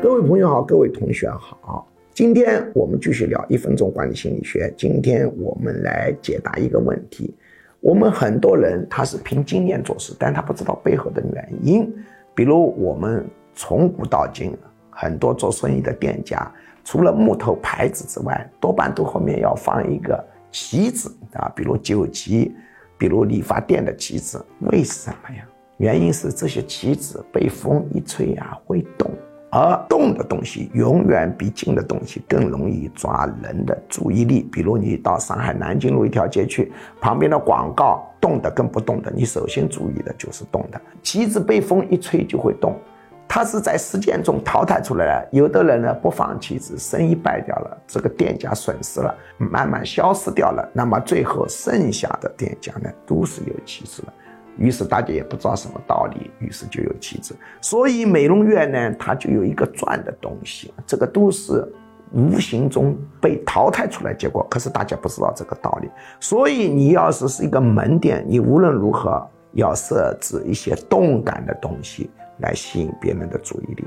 各位朋友好，各位同学好，今天我们继续聊一分钟管理心理学。今天我们来解答一个问题：我们很多人他是凭经验做事，但他不知道背后的原因。比如我们从古到今，很多做生意的店家，除了木头牌子之外，多半都后面要放一个旗子啊，比如酒旗，比如理发店的旗子。为什么呀？原因是这些旗子被风一吹啊，会。而动的东西永远比静的东西更容易抓人的注意力。比如你到上海南京路一条街去，旁边的广告动的跟不动的，你首先注意的就是动的。旗子被风一吹就会动，它是在实践中淘汰出来的。有的人呢不放旗子，生意败掉了，这个店家损失了，慢慢消失掉了。那么最后剩下的店家呢，都是有旗子的。于是大家也不知道什么道理，于是就有旗子。所以美容院呢，它就有一个赚的东西，这个都是无形中被淘汰出来结果。可是大家不知道这个道理。所以你要是是一个门店，你无论如何要设置一些动感的东西来吸引别人的注意力。